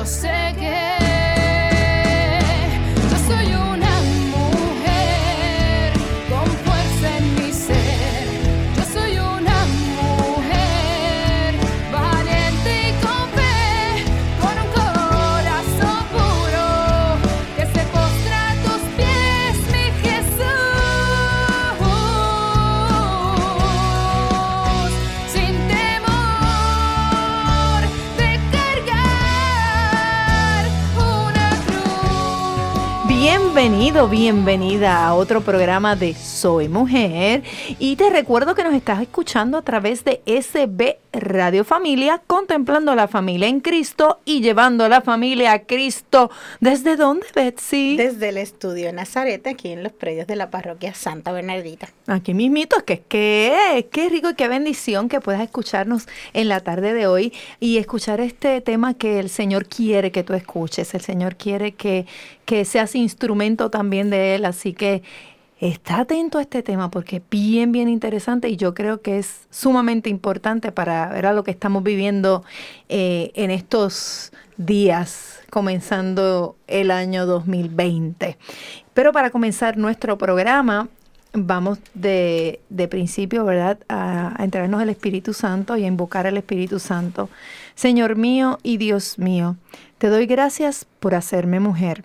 yo sé que Bienvenido, bienvenida a otro programa de Soy Mujer y te recuerdo que nos estás escuchando a través de SB Radio Familia, contemplando la familia en Cristo y llevando a la familia a Cristo. ¿Desde dónde, Betsy? Desde el estudio Nazaret, aquí en los predios de la parroquia Santa Bernardita. Aquí mismito, es que es que qué rico y qué bendición que puedas escucharnos en la tarde de hoy y escuchar este tema que el Señor quiere que tú escuches. El Señor quiere que, que seas instrumento también de Él, así que está atento a este tema porque es bien, bien interesante y yo creo que es sumamente importante para ver lo que estamos viviendo eh, en estos días, comenzando el año 2020. Pero para comenzar nuestro programa, vamos de, principio, ¿verdad?, a, a entregarnos el Espíritu Santo y a invocar al Espíritu Santo. Señor mío y Dios mío, te doy gracias por hacerme mujer.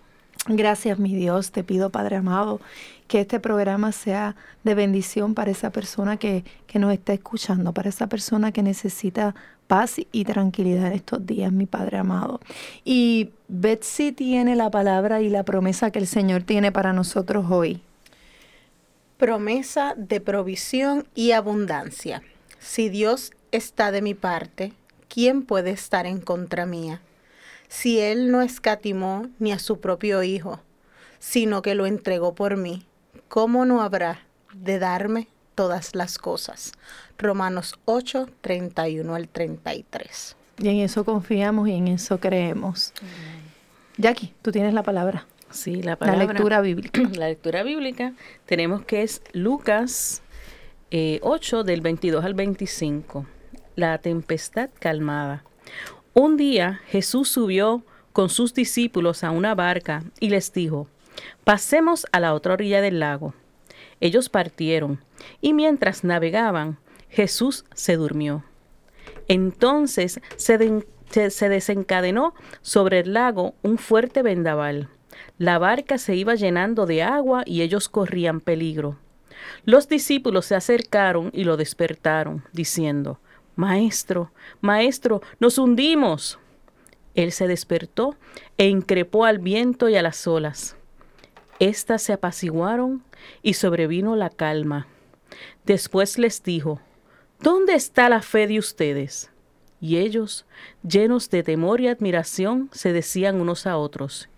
Gracias, mi Dios. Te pido, Padre amado, que este programa sea de bendición para esa persona que, que nos está escuchando, para esa persona que necesita paz y tranquilidad en estos días, mi Padre amado. Y Betsy tiene la palabra y la promesa que el Señor tiene para nosotros hoy. Promesa de provisión y abundancia. Si Dios está de mi parte, ¿quién puede estar en contra mía? Si Él no escatimó ni a su propio Hijo, sino que lo entregó por mí, ¿cómo no habrá de darme todas las cosas? Romanos 8, 31 al 33. Y en eso confiamos y en eso creemos. Jackie, tú tienes la palabra. Sí, la La palabra. lectura bíblica. La lectura bíblica tenemos que es Lucas eh, 8 del 22 al 25. La tempestad calmada. Un día Jesús subió con sus discípulos a una barca y les dijo, pasemos a la otra orilla del lago. Ellos partieron y mientras navegaban, Jesús se durmió. Entonces se, den- se- se desencadenó sobre el lago un fuerte vendaval. La barca se iba llenando de agua y ellos corrían peligro. Los discípulos se acercaron y lo despertaron, diciendo, Maestro, Maestro, nos hundimos. Él se despertó e increpó al viento y a las olas. Estas se apaciguaron y sobrevino la calma. Después les dijo, ¿Dónde está la fe de ustedes? Y ellos, llenos de temor y admiración, se decían unos a otros,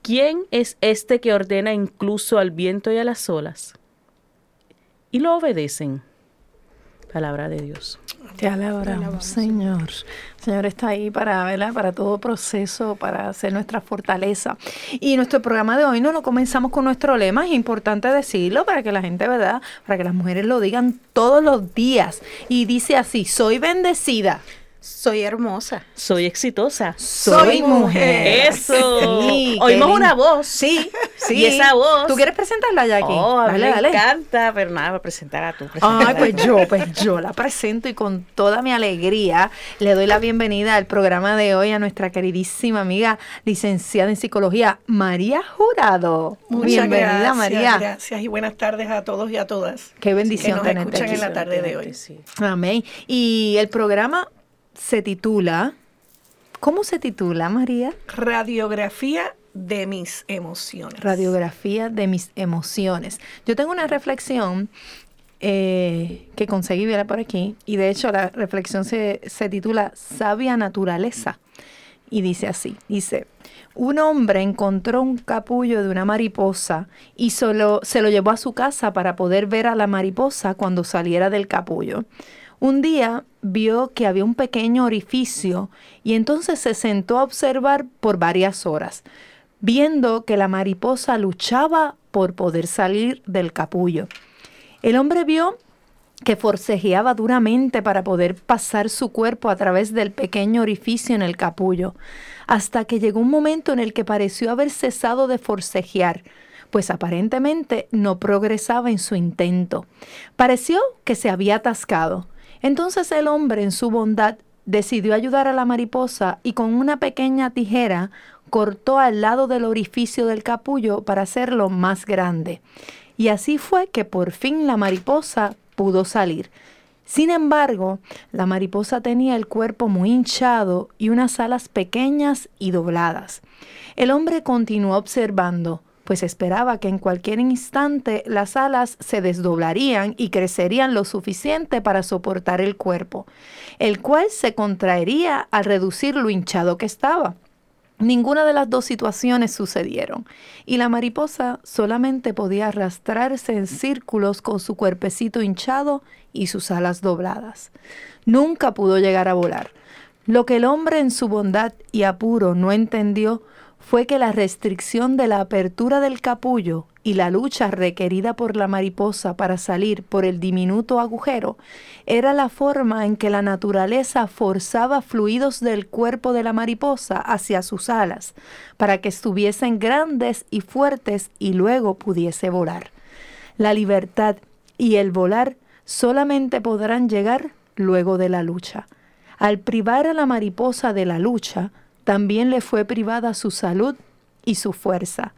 ¿quién es este que ordena incluso al viento y a las olas? Y lo obedecen. Palabra de Dios. Te alabamos, Señor. El Señor está ahí para, ¿verdad? para todo proceso, para hacer nuestra fortaleza. Y nuestro programa de hoy no lo comenzamos con nuestro lema, es importante decirlo para que la gente, ¿verdad? Para que las mujeres lo digan todos los días. Y dice así, soy bendecida. Soy hermosa. Soy exitosa. Soy mujer. Eso. Sí, Oímos una voz. Sí, sí. Y esa voz. ¿Tú quieres presentarla, Jackie? Oh, a mí dale, me dale. encanta, pero nada, voy a presentar a tú. Ay, pues yo, pues yo la presento y con toda mi alegría le doy la bienvenida al programa de hoy a nuestra queridísima amiga licenciada en psicología, María Jurado. Muchas Bienvenida, gracias, María. Gracias y buenas tardes a todos y a todas. Qué bendición que nos tenerte escuchan aquí. en la tarde de hoy. Sí. Amén. Y el programa se titula, ¿cómo se titula, María? Radiografía de mis emociones. Radiografía de mis emociones. Yo tengo una reflexión eh, que conseguí ver por aquí y de hecho la reflexión se, se titula Sabia Naturaleza y dice así, dice, un hombre encontró un capullo de una mariposa y solo, se lo llevó a su casa para poder ver a la mariposa cuando saliera del capullo. Un día vio que había un pequeño orificio y entonces se sentó a observar por varias horas, viendo que la mariposa luchaba por poder salir del capullo. El hombre vio que forcejeaba duramente para poder pasar su cuerpo a través del pequeño orificio en el capullo, hasta que llegó un momento en el que pareció haber cesado de forcejear, pues aparentemente no progresaba en su intento. Pareció que se había atascado. Entonces el hombre, en su bondad, decidió ayudar a la mariposa y con una pequeña tijera cortó al lado del orificio del capullo para hacerlo más grande. Y así fue que por fin la mariposa pudo salir. Sin embargo, la mariposa tenía el cuerpo muy hinchado y unas alas pequeñas y dobladas. El hombre continuó observando, pues esperaba que en cualquier instante las alas se desdoblarían y crecerían lo suficiente para soportar el cuerpo, el cual se contraería al reducir lo hinchado que estaba. Ninguna de las dos situaciones sucedieron, y la mariposa solamente podía arrastrarse en círculos con su cuerpecito hinchado y sus alas dobladas. Nunca pudo llegar a volar. Lo que el hombre en su bondad y apuro no entendió fue que la restricción de la apertura del capullo y la lucha requerida por la mariposa para salir por el diminuto agujero era la forma en que la naturaleza forzaba fluidos del cuerpo de la mariposa hacia sus alas, para que estuviesen grandes y fuertes y luego pudiese volar. La libertad y el volar solamente podrán llegar luego de la lucha. Al privar a la mariposa de la lucha, también le fue privada su salud y su fuerza.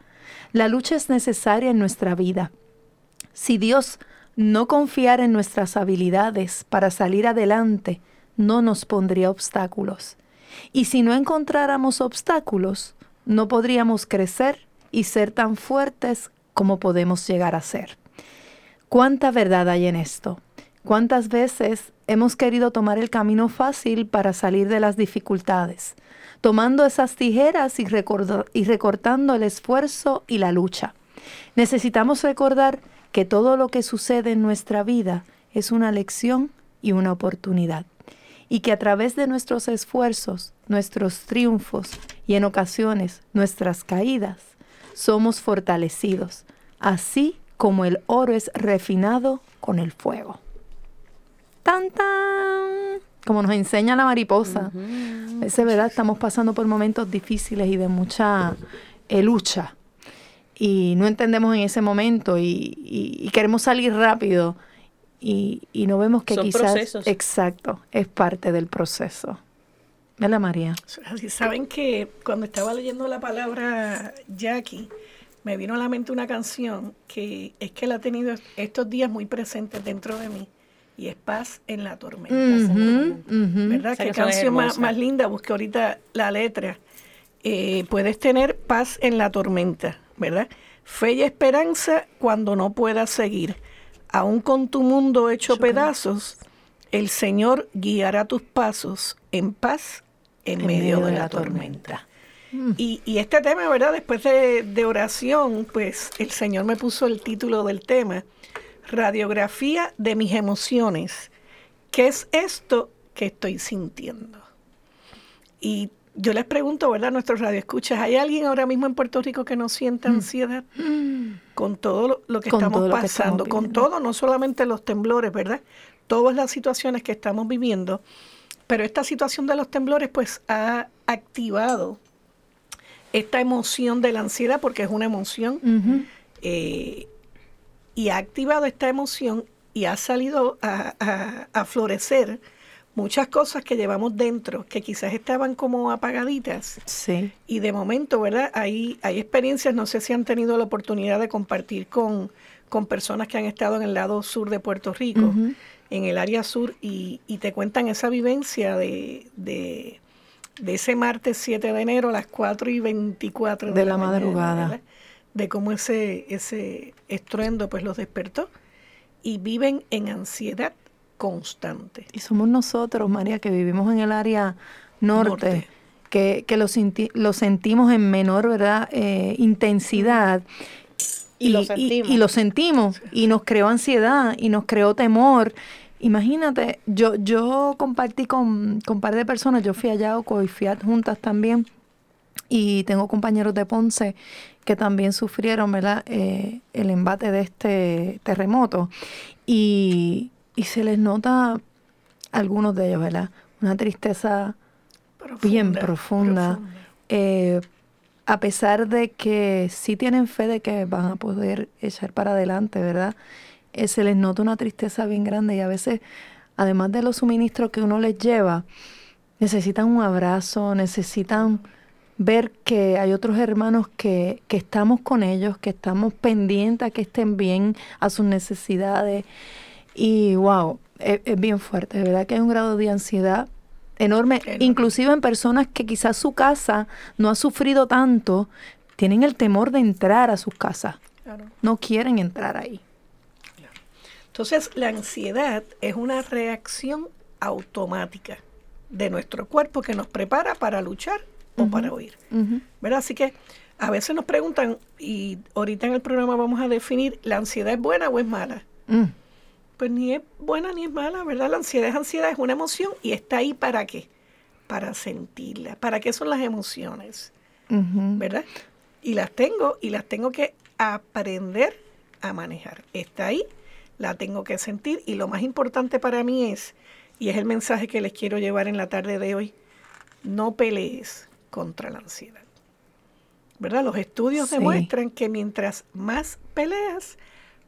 La lucha es necesaria en nuestra vida. Si Dios no confiara en nuestras habilidades para salir adelante, no nos pondría obstáculos. Y si no encontráramos obstáculos, no podríamos crecer y ser tan fuertes como podemos llegar a ser. ¿Cuánta verdad hay en esto? ¿Cuántas veces hemos querido tomar el camino fácil para salir de las dificultades? tomando esas tijeras y, recortando el esfuerzo y la lucha. Necesitamos recordar que todo lo que sucede en nuestra vida es una lección y una oportunidad, y que a través de nuestros esfuerzos, nuestros triunfos y en ocasiones nuestras caídas, somos fortalecidos, así como el oro es refinado con el fuego. ¡Tan, tan! Como nos enseña la mariposa. Es de verdad, estamos pasando por momentos difíciles y de mucha eh, lucha. Y no entendemos en ese momento y, y- y queremos salir rápido y, y no vemos que Son quizás... procesos. Exacto, es parte del proceso. ¿Verdad, María? Saben que cuando estaba leyendo la palabra Jackie, me vino a la mente una canción que es que la he tenido estos días muy presente dentro de mí y es Paz en la tormenta. ¿Verdad? Qué canción más, más linda. Busqué ahorita la letra. Eh, puedes tener paz en la tormenta, ¿verdad? Fe y esperanza cuando no puedas seguir. Aún con tu mundo hecho pedazos, el Señor guiará tus pasos en paz en, medio, de, la, tormenta. Y, y este tema, ¿verdad? Después de, de oración, pues el Señor me puso el título del tema, Radiografía de mis emociones. ¿Qué es esto que estoy sintiendo? Y yo les pregunto, ¿verdad? Nuestros radioescuchas, ¿hay alguien ahora mismo en Puerto Rico que no sienta ansiedad? Con todo lo, lo que Con estamos que pasando, con todo, no solamente los temblores, ¿verdad? Todas las situaciones que estamos viviendo. pero esta situación de los temblores pues ha activado esta emoción de la ansiedad, porque es una emoción, eh, y ha activado esta emoción y ha salido a, a- a florecer muchas cosas que llevamos dentro, que quizás estaban como apagaditas. Sí. Y de momento, ¿verdad? Hay, hay experiencias, no sé si han tenido la oportunidad de compartir con, con personas que han estado en el lado sur de Puerto Rico, en el área sur, y, y te cuentan esa vivencia de, de, de ese martes 7 de enero a las 4 y 24 de, De la madrugada. De cómo ese, ese estruendo pues los despertó y viven en ansiedad constante. Y somos nosotros, María, que vivimos en el área norte, Norte. que, que lo, sinti- lo sentimos en menor ¿verdad? Eh, intensidad. Y lo sentimos. y lo sentimos, y nos creó ansiedad, y nos creó temor. Imagínate, yo, yo compartí con, con un par de personas, yo fui a Yauco y fui a juntas también, y tengo compañeros de Ponce que también sufrieron ¿verdad? Eh, el embate de este terremoto. Y, y se les nota, algunos de ellos, ¿verdad? Una tristeza bien profunda. eh, a pesar de que sí tienen fe de que van a poder echar para adelante, ¿verdad? Eh, se les nota una tristeza bien grande y a veces, además de los suministros que uno les lleva, necesitan un abrazo, necesitan ver que hay otros hermanos que, que estamos con ellos, que estamos pendientes a que estén bien, a sus necesidades. Y wow, es, es bien fuerte, de verdad que hay un grado de ansiedad enorme, Enorme. inclusive en personas que quizás su casa no ha sufrido tanto, tienen el temor de entrar a sus casas, Claro. no quieren entrar ahí. Entonces, la ansiedad es una reacción automática de nuestro cuerpo que nos prepara para luchar o para. Ujú. ¿Verdad? Así que a veces nos preguntan, y ahorita en el programa vamos a definir, ¿la ansiedad es buena o es mala? Mm, Pues ni es buena ni es mala, ¿verdad? La ansiedad es ansiedad, es una emoción y está ahí para qué? Para sentirla. ¿Para qué son las emociones? ¿Verdad? Y las tengo y las tengo que aprender a manejar. Está ahí, la tengo que sentir y lo más importante para mí es, y es el mensaje que les quiero llevar en la tarde de hoy, no pelees contra la ansiedad. ¿Verdad? Los estudios Sí. demuestran que mientras más peleas,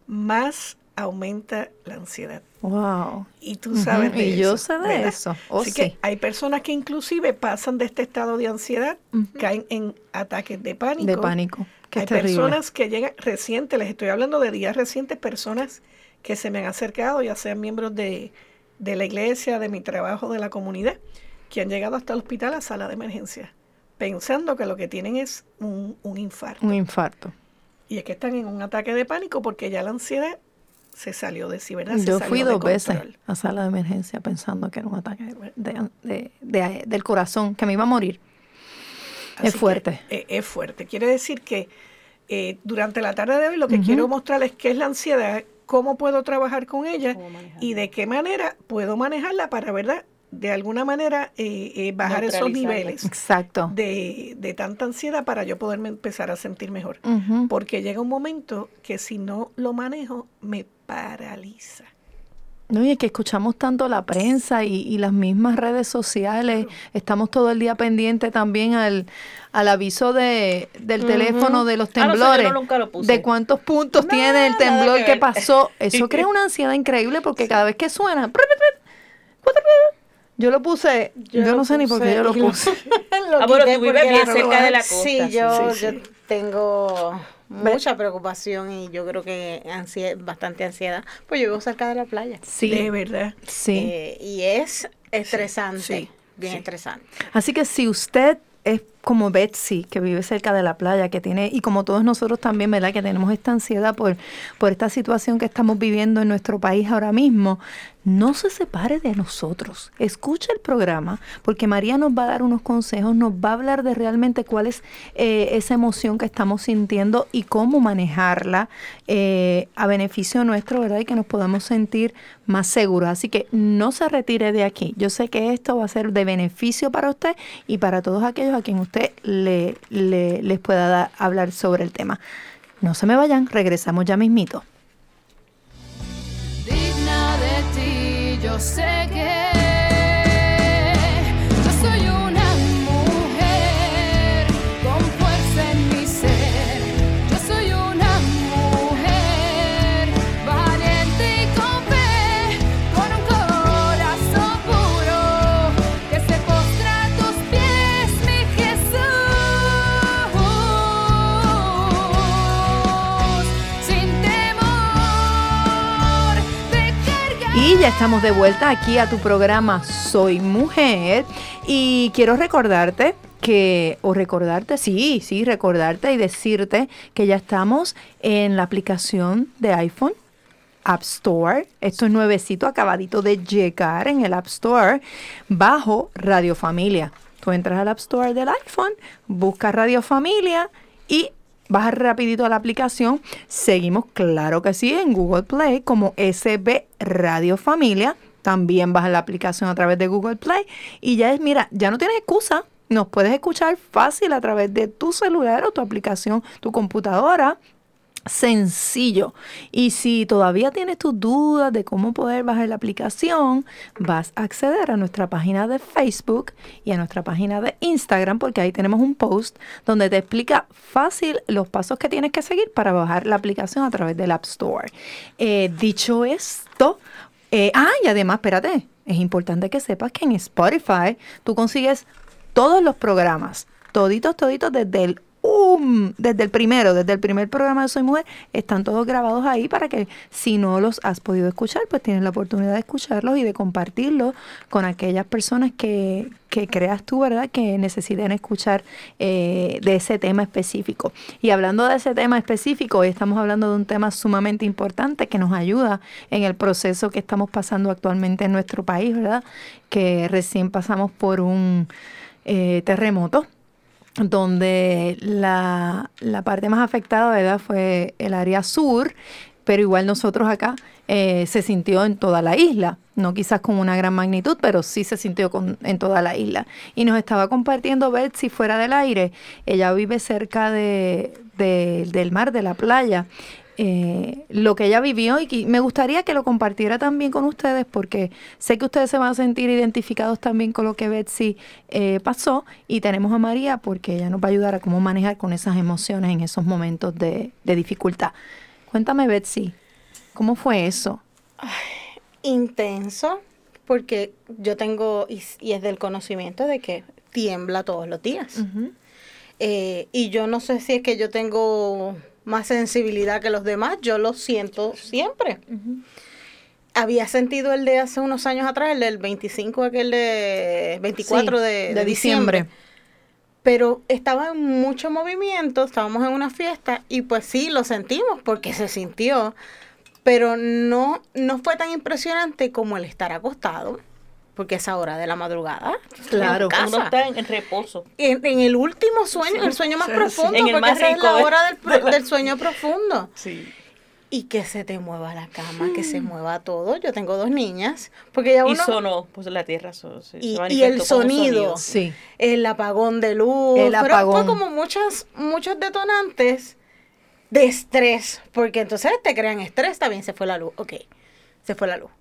más aumenta la ansiedad. Wow. Y tú sabes de y yo eso, sé de ¿verdad? eso. Oh, Así que sí. hay personas que inclusive pasan de este estado de ansiedad, caen en ataques de pánico. De pánico, que hay terrible. personas que llegan recientes, les estoy hablando de días recientes, personas que se me han acercado, ya sean miembros de, de la iglesia, de mi trabajo, de la comunidad, que han llegado hasta el hospital a sala de emergencia, pensando que lo que tienen es un, un infarto. Un infarto. Y es que están en un ataque de pánico porque ya la ansiedad se salió de sí, ¿verdad? Se Yo fui dos veces a sala de emergencia pensando que era un ataque de- de- de- de- del corazón, que me iba a morir. Así Es que, fuerte. eh, es fuerte. Quiere decir que eh, durante la tarde de hoy lo que quiero mostrarles qué es la ansiedad, cómo puedo trabajar con ella y de qué manera puedo manejarla para, ¿verdad? De alguna manera eh, eh, bajar esos niveles Exacto. de, de tanta ansiedad para yo poderme empezar a sentir mejor. Porque llega un momento que si no lo manejo, me paraliza. No, y es que escuchamos tanto la prensa y, y las mismas redes sociales. Estamos todo el día pendientes también al, al aviso de, del teléfono de los Ah, no sé, yo temblores. nunca lo puse. de cuántos puntos tiene el temblor que pasó. Eso crea una ansiedad increíble porque cada vez que suena. Yo lo puse. Yo, Yo no sé ni por qué yo lo puse. Lo Ah, bueno, tú vives porque bien cerca de la costa, Sí, yo, sí, yo tengo mucha preocupación y yo creo que ansie- bastante ansiedad, pues yo vivo cerca de la playa. Sí. De verdad. Sí. Eh, y es estresante, sí, bien sí. estresante. Así que si usted es como Betsy, que vive cerca de la playa, que tiene, y como todos nosotros también, ¿verdad? Que tenemos esta ansiedad por, por esta situación que estamos viviendo en nuestro país ahora mismo, no se separe de nosotros. Escuche el programa, porque María nos va a dar unos consejos, nos va a hablar de realmente cuál es eh, esa emoción que estamos sintiendo y cómo manejarla eh, a beneficio nuestro, ¿verdad? Y que nos podamos sentir más seguros. Así que no se retire de aquí. Yo sé que esto va a ser de beneficio para usted y para todos aquellos a quien usted le, le- les pueda hablar sobre el tema. No se me vayan, regresamos ya mismito. digna de ti, yo sé que ya estamos de vuelta aquí a tu programa Soy Mujer y quiero recordarte que, o recordarte, sí, sí, recordarte y decirte que ya estamos en la aplicación de iPhone. App Store, esto es nuevecito, acabadito de llegar en el App Store, bajo Radio Familia. Tú entras al App Store del iPhone, buscas Radio Familia y Baja rapidito a la aplicación. Seguimos, claro que sí, en Google Play como SB Radio Familia. También baja la aplicación a través de Google Play. Y ya es, mira, ya no tienes excusa. Nos puedes escuchar fácil a través de tu celular o tu aplicación, tu computadora sencillo. Y si todavía tienes tus dudas de cómo poder bajar la aplicación, vas a acceder a nuestra página de Facebook y a nuestra página de Instagram, porque ahí tenemos un post donde te explica fácil los pasos que tienes que seguir para bajar la aplicación a través del App Store. Eh, dicho esto, eh, ah, y además, espérate, es importante que sepas que en Spotify tú consigues todos los programas, toditos, toditos desde el um, desde el primero, desde el primer programa de Soy Mujer, están todos grabados ahí para que si no los has podido escuchar, pues tienes la oportunidad de escucharlos y de compartirlos con aquellas personas que, que creas tú, ¿verdad?, que necesiten escuchar eh, de ese tema específico. Y hablando de ese tema específico, hoy estamos hablando de un tema sumamente importante que nos ayuda en el proceso que estamos pasando actualmente en nuestro país, ¿verdad?, que recién pasamos por un eh, terremoto donde la, la, parte más afectada fue el área sur, pero igual nosotros acá eh, se sintió en toda la isla, no quizás con una gran magnitud, pero sí se sintió con, en toda la isla. Y nos estaba compartiendo Betsy fuera del aire, ella vive cerca de, del mar, de la playa, eh, lo que ella vivió y me gustaría que lo compartiera también con ustedes porque sé que ustedes se van a sentir identificados también con lo que Betsy eh, pasó y tenemos a María porque ella nos va a ayudar a cómo manejar con esas emociones en esos momentos de, dificultad. Cuéntame Betsy, ¿cómo fue eso? intenso porque yo tengo, y, es del conocimiento de que tiembla todos los días. Eh, y yo no sé si es que yo tengo más sensibilidad que los demás, yo lo siento siempre. Había sentido el de hace unos años atrás, el del 25, aquel de 24 de, diciembre. Pero estaba en mucho movimiento, estábamos en una fiesta y pues sí, lo sentimos porque se sintió, pero no, no fue tan impresionante como el estar acostado porque es ahora de la madrugada. Claro, uno está en, reposo. En, el último sueño, el sueño más profundo, porque esa es la hora del, sueño profundo. Sí. Y que se te mueva la cama, que se mueva todo. Yo tengo dos niñas, porque ya uno... Y sonó, pues la tierra y, y, el sonido, sí. el apagón de luz, el pero fue como muchos, muchos detonantes de estrés, porque entonces te crean estrés, también se fue la luz, ok, se fue la luz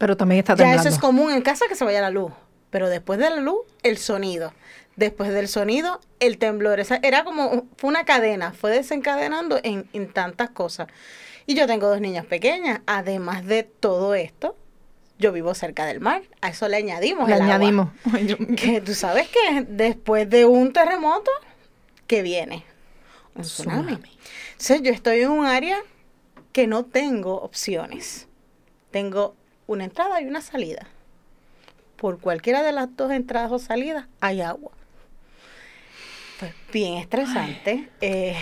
pero también está temblando. Ya eso es común en casa que se vaya la luz. Pero después de la luz, el sonido. Después del sonido, el temblor. Esa era como, fue una cadena, fue desencadenando en, tantas cosas. Y yo tengo dos niñas pequeñas. Además de todo esto, yo vivo cerca del mar. A eso le añadimos le añadimos. Que tú sabes que después de un terremoto, ¿qué viene? Un tsunami. Entonces yo estoy en un área que no tengo opciones. Tengo una entrada y una salida. Por cualquiera de las dos entradas o salidas hay agua. Pues bien estresante. Eh,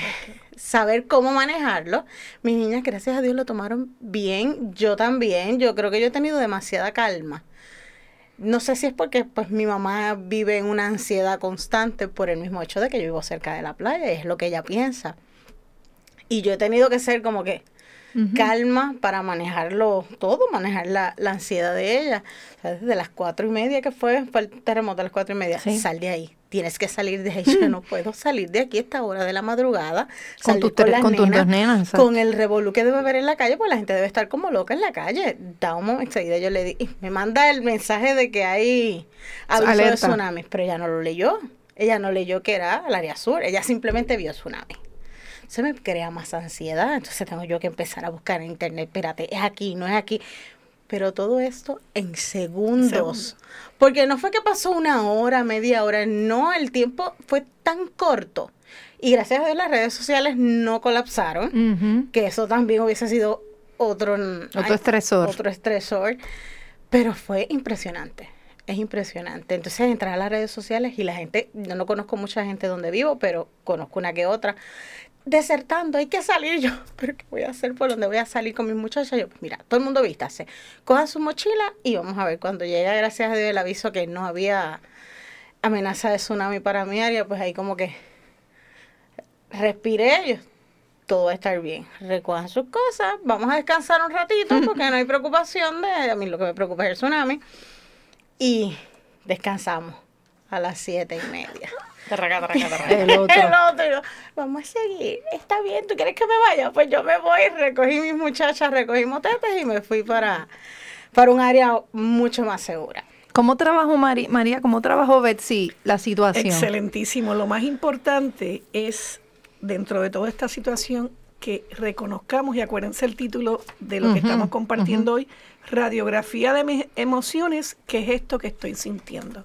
saber cómo manejarlo. Mis niñas, gracias a Dios, lo tomaron bien. Yo también. Yo creo que yo he tenido demasiada calma. No sé si es porque pues mi mamá vive en una ansiedad constante por el mismo hecho de que yo vivo cerca de la playa, es lo que ella piensa. Y yo he tenido que ser como que, calma para manejarlo todo, manejar la, ansiedad de ella. desde las cuatro y media que fue, fue el terremoto a las cuatro y media, sal de ahí. Tienes que salir de ahí. Yo no puedo salir de aquí a esta hora de la madrugada. Con, tus con, tus dos nenas. Con el revolú que debe haber en la calle, pues la gente debe estar como loca en la calle. Da un momento, enseguida yo le di, me manda el mensaje de que hay aviso de tsunamis, pero ella no lo leyó. Ella no leyó que era el área sur, ella simplemente vio tsunami se me crea más ansiedad. Entonces tengo yo que empezar a buscar en internet, espérate, es aquí, no es aquí. Pero todo esto en segundos. Porque no fue que pasó una hora, media hora, no, el tiempo fue tan corto. Y gracias a Dios las redes sociales no colapsaron, que eso también hubiese sido otro, otro estresor. Otro estresor. Pero fue impresionante, es impresionante. Entonces entrar a las redes sociales y la gente, yo no conozco mucha gente donde vivo, pero conozco una que otra, desertando, hay que salir yo, pero ¿qué voy a hacer por donde voy a salir con mis muchachas? Yo, pues mira, todo el mundo vístase, coja su mochila y vamos a ver, cuando llega, gracias a Dios, el aviso que no había amenaza de tsunami para mi área, pues ahí como que respiré, yo, todo va a estar bien. Recojan sus cosas, vamos a descansar un ratito porque no hay preocupación de, a mí lo que me preocupa es el tsunami. Y descansamos a las siete y media. Tarraca, tarraca, tarraca. El otro. El otro, vamos a seguir, está bien, ¿tú quieres que me vaya? Pues yo me voy, recogí mis muchachas, recogí motetes y me fui para, para un área mucho más segura. ¿Cómo trabajó Mari- María? ¿Cómo trabajó Betsy la situación? Excelentísimo. Lo más importante es, dentro de toda esta situación, que reconozcamos, y acuérdense el título de lo que estamos compartiendo hoy, radiografía de mis emociones, que es esto que estoy sintiendo.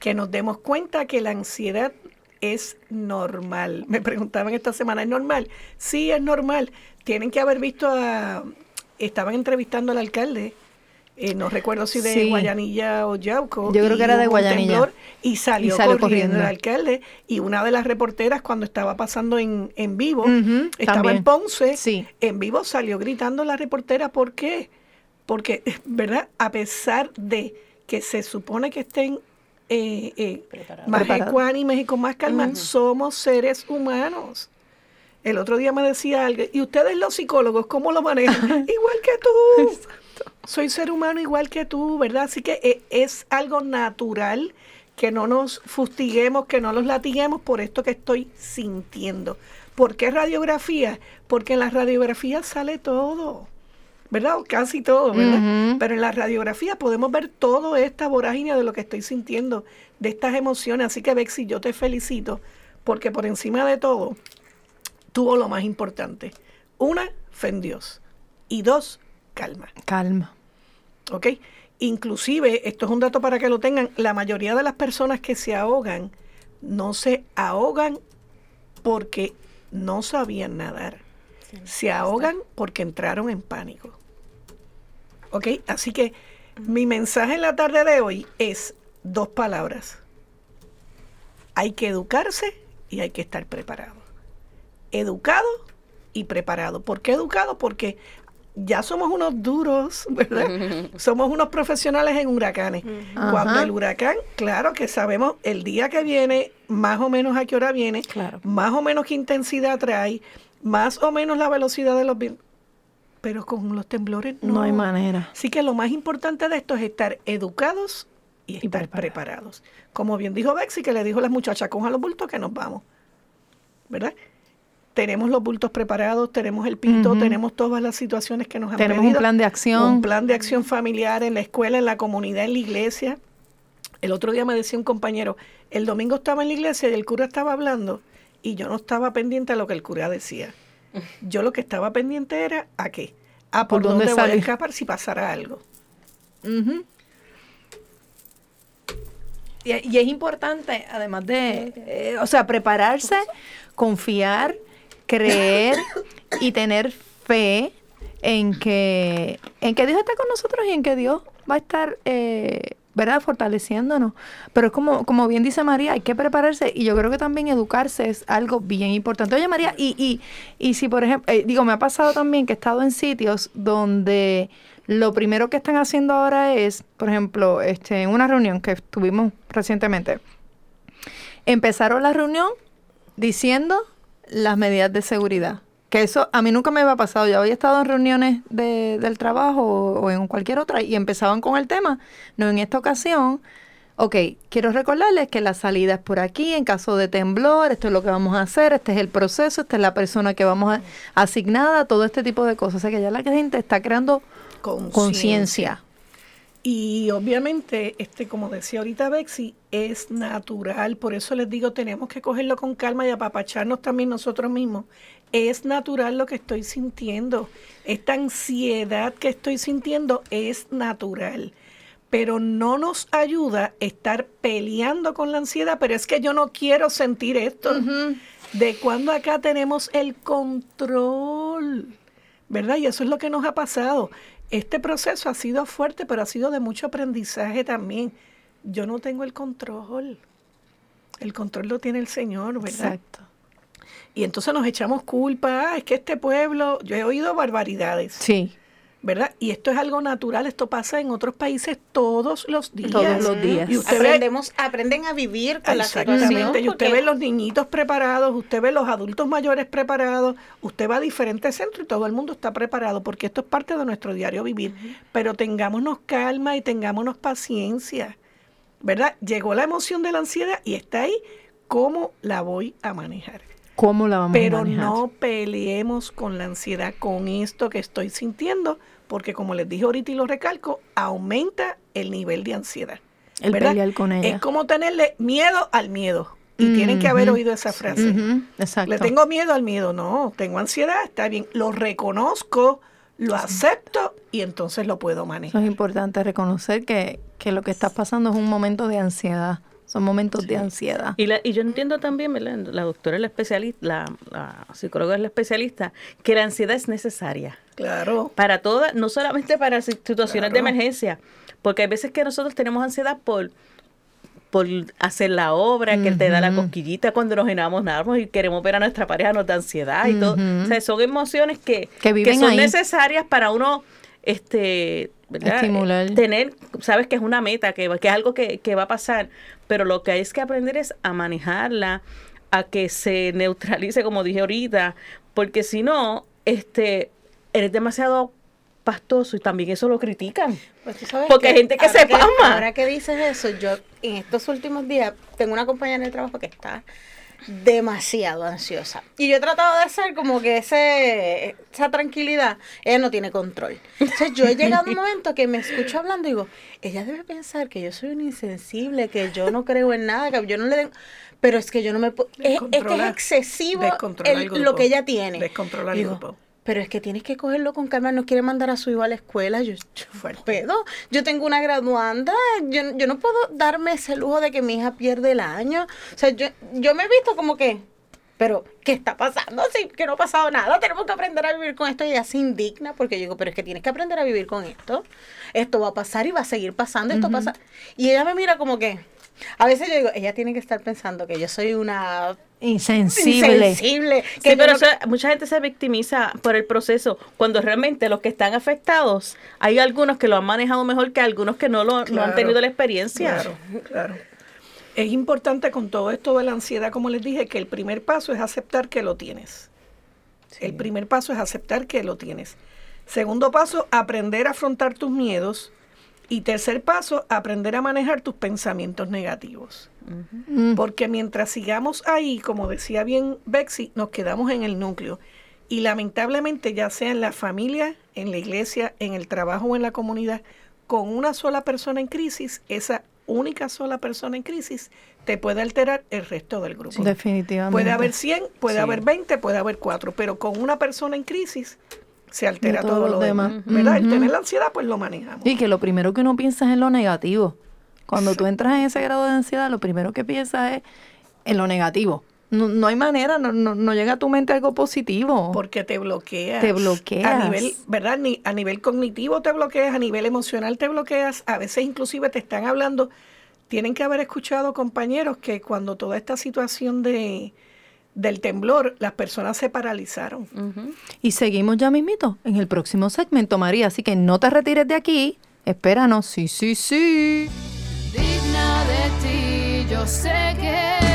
Que nos demos cuenta que la ansiedad es normal. Me preguntaban esta semana, ¿es normal? Sí, es normal. Tienen que haber visto a... Estaban entrevistando al alcalde, eh, no recuerdo si de Sí. Guayanilla o Yauco. Yo creo que era de Guayanilla. temblor Y salió, Y salió corriendo, corriendo. el alcalde. Y una de las reporteras, cuando estaba pasando en, en vivo, estaba también. en Ponce, Sí. en vivo salió gritando la reportera. ¿Por qué? Porque, ¿verdad? A pesar de que se supone que estén eh, eh, más ecuánimes y con más calma, somos seres humanos. El otro día me decía alguien, ¿y ustedes los psicólogos cómo lo manejan? igual que tú. Soy ser humano igual que tú, ¿verdad? Así que eh, es algo natural que no nos fustiguemos, que no los latiguemos por esto que estoy sintiendo. ¿Por qué radiografía? Porque en la radiografía sale todo, ¿verdad? O casi todo, ¿verdad? Pero en la radiografía podemos ver toda esta vorágine de lo que estoy sintiendo, de estas emociones. Así que, Bexy, yo te felicito porque por encima de todo tuvo lo más importante. Una, fe en Dios. Y dos, calma. Calma. ¿Ok? Inclusive, esto es un dato para que lo tengan, la mayoría de las personas que se ahogan no se ahogan porque no sabían nadar. Se ahogan porque entraron en pánico. ¿Ok? Así que mi mensaje en la tarde de hoy es dos palabras. Hay que educarse y hay que estar preparado. Educado y preparado. ¿Por qué educado? Porque ya somos unos duros, ¿verdad? somos unos profesionales en huracanes. Cuando Ajá. el huracán, claro que sabemos el día que viene, más o menos a qué hora viene, Claro. más o menos qué intensidad trae, más o menos la velocidad de los vientos. Pero con los temblores no. No hay manera. Así que lo más importante de esto es estar educados y Y estar preparados. Como bien dijo Bexy, que le dijo a las muchachas, cojan los bultos que nos vamos. ¿Verdad? Tenemos los bultos preparados, tenemos el pito, Ujú. tenemos todas las situaciones que nos han Tenemos un pedido. plan de acción. Un plan de acción familiar en la escuela, en la comunidad, en la iglesia. El otro día me decía un compañero, el domingo estaba en la iglesia y el cura estaba hablando y yo no estaba pendiente a lo que el cura decía. Yo lo que estaba pendiente era a qué. A por, ¿Por dónde dónde, voy a escapar si pasara algo. Y, y es importante, además de, eh, o sea, prepararse, confiar, creer y tener fe en que, en que Dios está con nosotros y en que Dios va a estar, eh, ¿verdad?, fortaleciéndonos. Pero es como, como bien dice María, hay que prepararse y yo creo que también educarse es algo bien importante. Oye, María, y, y, y si, por ejemplo, eh, digo, me ha pasado también que he estado en sitios donde lo primero que están haciendo ahora es, por ejemplo, este, en una reunión que tuvimos recientemente, empezaron la reunión diciendo las medidas de seguridad. Que eso a mí nunca me había pasado. Yo había estado en reuniones de- del trabajo o, o en cualquier otra y empezaban con el tema. No en esta ocasión. Ok, quiero recordarles que la salida es por aquí en caso de temblor, esto es lo que vamos a hacer, este es el proceso, esta es la persona que vamos a asignada, todo este tipo de cosas. O sea que ya la gente está creando conciencia. Y obviamente, este, como decía ahorita Bexy, es natural, por eso les digo, tenemos que cogerlo con calma y apapacharnos también nosotros mismos. Es natural lo que estoy sintiendo. Esta ansiedad que estoy sintiendo es natural. Pero no nos ayuda estar peleando con la ansiedad, pero es que yo no quiero sentir esto. De cuando acá tenemos el control. ¿verdad? Y eso es lo que nos ha pasado. este proceso ha sido fuerte, pero ha sido de mucho aprendizaje también. Yo no tengo el control. El control lo tiene el Señor, ¿verdad? Exacto. Y entonces nos echamos culpa, "Ah, es que este pueblo, yo he oído barbaridades, Sí, ¿verdad? Y esto es algo natural, esto pasa en otros países todos los días. Todos los días. Y usted ve, Aprendemos, aprenden a vivir con la situación. exactamente, y usted ve los niñitos preparados, usted ve los adultos mayores preparados, usted va a diferentes centros y todo el mundo está preparado, porque esto es parte de nuestro diario vivir. Pero tengámonos calma y tengámonos paciencia, ¿verdad? Llegó la emoción de la ansiedad y está ahí, ¿cómo la voy a manejar? ¿Cómo la vamos Pero a manejar? no peleemos con la ansiedad, con esto que estoy sintiendo, porque como les dije ahorita y lo recalco, aumenta el nivel de ansiedad. El ¿verdad? pelear con ella. Es como tenerle miedo al miedo. Y tienen que haber oído esa frase. Ujú, Exacto. Le tengo miedo al miedo. No, tengo ansiedad, está bien. Lo reconozco, lo acepto y entonces lo puedo Eso manejar. es importante, reconocer que, que lo que estás pasando es un momento de ansiedad. Son momentos de ansiedad. Y, la, y yo entiendo también, ¿verdad? la doctora es la especialista, la, la psicóloga es la especialista, que la ansiedad es necesaria Claro. para todas, no solamente para si- situaciones de emergencia, porque hay veces que nosotros tenemos ansiedad por por hacer la obra, que te da la cosquillita cuando nos enamoramos y queremos ver a nuestra pareja, nos da ansiedad y todo. O sea, son emociones que, Que viven son ahí. necesarias para uno este ¿verdad? Estimular. tener, sabes que es una meta, que, que es algo que, que va a pasar, pero lo que hay es que aprender es a manejarla, a que se neutralice, como dije ahorita, porque si no, este, eres demasiado pastoso y también eso lo critican. Pues tú sabes Porque hay gente que se pasma. Ahora que dices eso, yo en estos últimos días tengo una compañera en el trabajo que está demasiado ansiosa. Y yo he tratado de hacer como que ese, esa tranquilidad, ella no tiene control. Entonces yo he llegado a un momento que me escucho hablando y digo, ella debe pensar que yo soy un insensible, que yo no creo en nada, que yo no le den... Pero es que yo no me puedo... Es, es que es excesivo el- lo que ella tiene. Descontrola el Digo, grupo. Pero es que tienes que cogerlo con calma, no quiere mandar a su hijo a la escuela. Yo, yo. Yo tengo una graduanda, yo, yo no puedo darme ese lujo de que mi hija pierde el año. O sea, yo, yo me he visto como que, pero, ¿qué está pasando? Sí, que no ha pasado nada, tenemos que aprender a vivir con esto. Y ella se indigna porque yo digo, pero es que tienes que aprender a vivir con esto. Esto va a pasar y va a seguir pasando, esto pasa. Y ella me mira como que, a veces yo digo, ella tiene que estar pensando que yo soy una Insensible. insensible. Que Sí, pero no- o sea, mucha gente se victimiza por el proceso, cuando realmente los que están afectados, hay algunos que lo han manejado mejor que algunos que no lo no han tenido la experiencia. Claro, claro. Es importante con todo esto de la ansiedad, como les dije, que el primer paso es aceptar que lo tienes. El primer paso es aceptar que lo tienes. Segundo paso, aprender a afrontar tus miedos. Y tercer paso, aprender a manejar tus pensamientos negativos. Mm, Porque mientras sigamos ahí, como decía bien Bexy, nos quedamos en el núcleo. Y lamentablemente, ya sea en la familia, en la iglesia, en el trabajo o en la comunidad, con una sola persona en crisis, esa única sola persona en crisis te puede alterar el resto del grupo. Definitivamente. Puede haber 100, puede Sí. haber 20, puede haber 4, pero con una persona en crisis se altera todo lo demás. demás. ¿verdad? El tener la ansiedad, pues lo manejamos. Y que lo primero que uno piensa es en lo negativo. Cuando tú entras en ese grado de ansiedad, lo primero que piensas es en lo negativo. No, no hay manera, no, no, no llega a tu mente algo positivo. Porque te bloqueas. Te bloqueas. A nivel, ¿verdad? Ni, a nivel cognitivo te bloqueas, a nivel emocional te bloqueas. A veces inclusive te están hablando. Tienen que haber escuchado compañeros que cuando toda esta situación de del temblor, las personas se paralizaron. Y seguimos ya mismito en el próximo segmento, María. Así que no te retires de aquí. Espéranos. Sí, sí, sí. digna de ti, yo sé que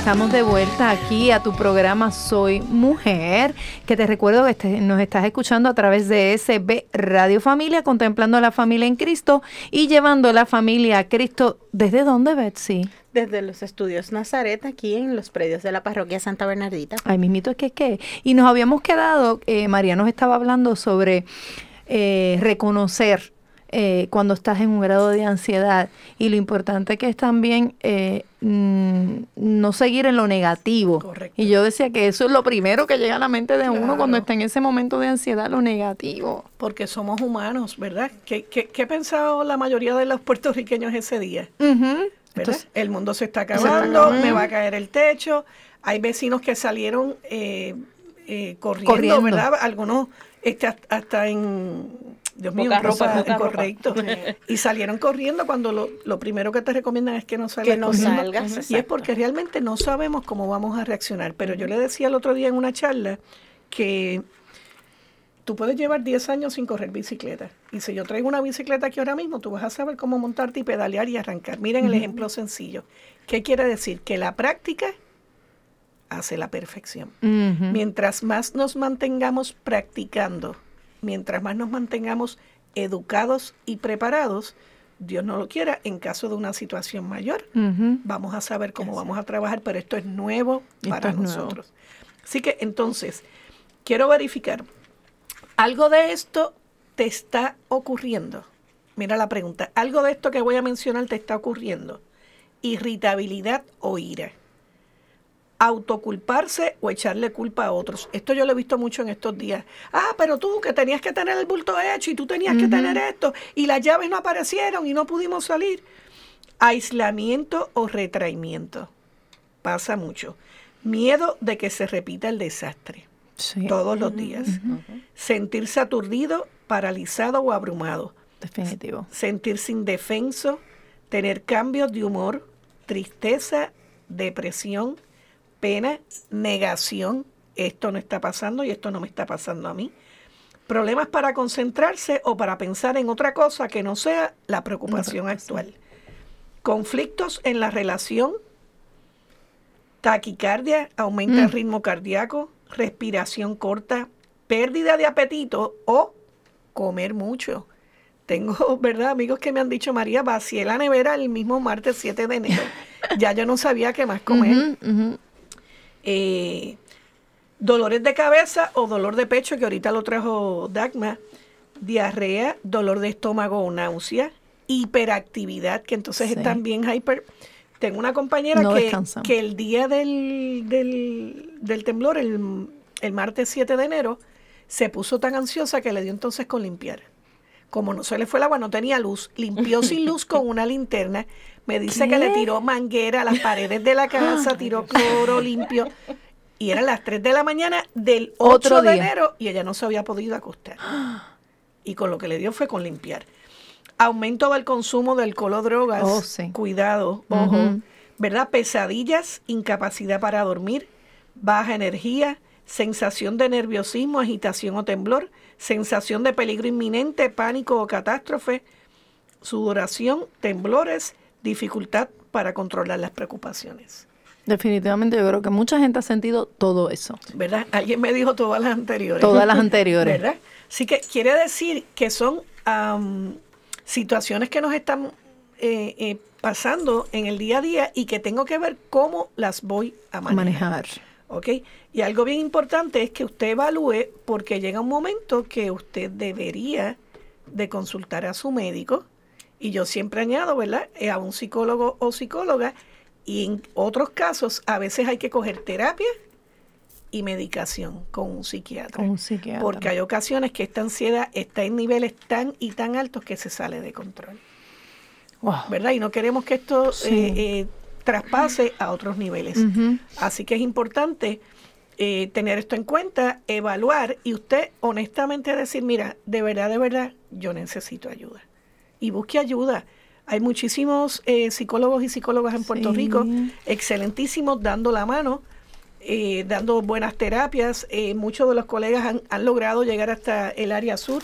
estamos de vuelta aquí a tu programa Soy Mujer, que te recuerdo que nos estás escuchando a través de SB Radio Familia, contemplando a la familia en Cristo y llevando la familia a Cristo. ¿Desde dónde, Betsy? Desde los estudios Nazaret, aquí en los predios de la parroquia Santa Bernardita. Ay, mismito, es que es que. Y nos habíamos quedado, eh, María nos estaba hablando sobre eh, reconocer eh, cuando estás en un grado de ansiedad y lo importante que es también eh, mm, no seguir en lo negativo. Correcto. Y yo decía que eso es lo primero que llega a la mente de uno cuando está en ese momento de ansiedad, lo negativo. Porque somos humanos, ¿verdad? ¿Qué, qué, qué ha pensado la mayoría de los puertorriqueños ese día? El mundo se está está acabando, me va a caer el techo. Hay vecinos que salieron eh, eh, corriendo, Corriendo. ¿verdad? Algunos este, hasta en... Dios mío, Poca ropa, ropa, poca ropa. incorrecto. Y salieron corriendo cuando lo, lo primero que te recomiendan es que no salgas Que no corriendo. salgas, Y es porque realmente no sabemos cómo vamos a reaccionar. Pero yo le decía el otro día en una charla que tú puedes llevar 10 años sin correr bicicleta. Y si yo traigo una bicicleta aquí ahora mismo, tú vas a saber cómo montarte y pedalear y arrancar. Miren el ejemplo sencillo. ¿Qué quiere decir? Que la práctica hace la perfección. Mientras más nos mantengamos practicando, mientras más nos mantengamos educados y preparados, Dios no lo quiera, en caso de una situación mayor, vamos a saber cómo vamos a trabajar, pero esto es nuevo Esto para es nuevo. nosotros. Así que entonces, quiero verificar, ¿algo de esto te está ocurriendo? Mira la pregunta, ¿algo de esto que voy a mencionar te está ocurriendo? Irritabilidad o ira. Autoculparse o echarle culpa a otros. Esto yo lo he visto mucho en estos días. Ah, pero tú que tenías que tener el bulto hecho y tú tenías que tener esto y las llaves no aparecieron y no pudimos salir. Aislamiento o retraimiento. Pasa mucho. Miedo de que se repita el desastre Sí, todos los días. Sentirse aturdido, paralizado o abrumado. definitivo. Sentirse indefenso, tener cambios de humor, tristeza, depresión, pena, negación. Esto no está pasando y esto no me está pasando a mí. Problemas para concentrarse o para pensar en otra cosa que no sea la preocupación actual. Conflictos en la relación, taquicardia, aumenta el ritmo cardíaco, respiración corta, pérdida de apetito o comer mucho. Tengo, ¿verdad? Amigos que me han dicho, María, vacié la nevera el mismo martes 7 de enero. ya yo no sabía qué más comer. Eh, dolores de cabeza o dolor de pecho, que ahorita lo trajo Dagma. Diarrea, dolor de estómago o náusea. Hiperactividad, que entonces Sí. están bien hyper. Tengo una compañera No que, el día del, del, del temblor, el, el martes 7 de enero, se puso tan ansiosa que le dio entonces con limpiar. Como no se le fue el agua, no tenía luz, limpió sin luz con una linterna. Me dice que le tiró manguera a las paredes de la casa, tiró cloro, limpio. Y eran las 3 de la mañana del 8 Otro de día. enero y ella no se había podido acostar. Y con lo que le dio fue con limpiar. Aumento del consumo de alcohol o drogas. Oh, sí. Cuidado, ojo. ¿Verdad? Pesadillas, incapacidad para dormir, baja energía, sensación de nerviosismo, agitación o temblor, sensación de peligro inminente, pánico o catástrofe, sudoración, temblores, dificultad para controlar las preocupaciones. Definitivamente yo creo que mucha gente ha sentido todo eso. ¿Verdad? Alguien me dijo todas las anteriores. Todas las anteriores. ¿Verdad? Así que quiere decir que son am, situaciones que nos están eh, eh, pasando en el día a día y que tengo que ver cómo las voy a manejar. Manejar. ¿Ok? Y algo bien importante es que usted evalúe porque llega un momento que usted debería de consultar a su médico y yo siempre añado, ¿verdad? Eh, a un psicólogo o psicóloga y en otros casos a veces hay que coger terapia y medicación con un psiquiatra. Con un psiquiatra. Porque hay ocasiones que esta ansiedad está en niveles tan y tan altos que se sale de control. Wow. ¿Verdad? Y no queremos que esto Sí. eh, eh, traspase a otros niveles. Así que es importante eh, tener esto en cuenta, evaluar y usted honestamente decir, mira, de verdad, de verdad, yo necesito ayuda. Y busque ayuda. Hay muchísimos eh, psicólogos y psicólogas en Puerto Sí. Rico, excelentísimos, dando la mano, eh, dando buenas terapias. Eh, muchos de los colegas han, han logrado llegar hasta el área sur.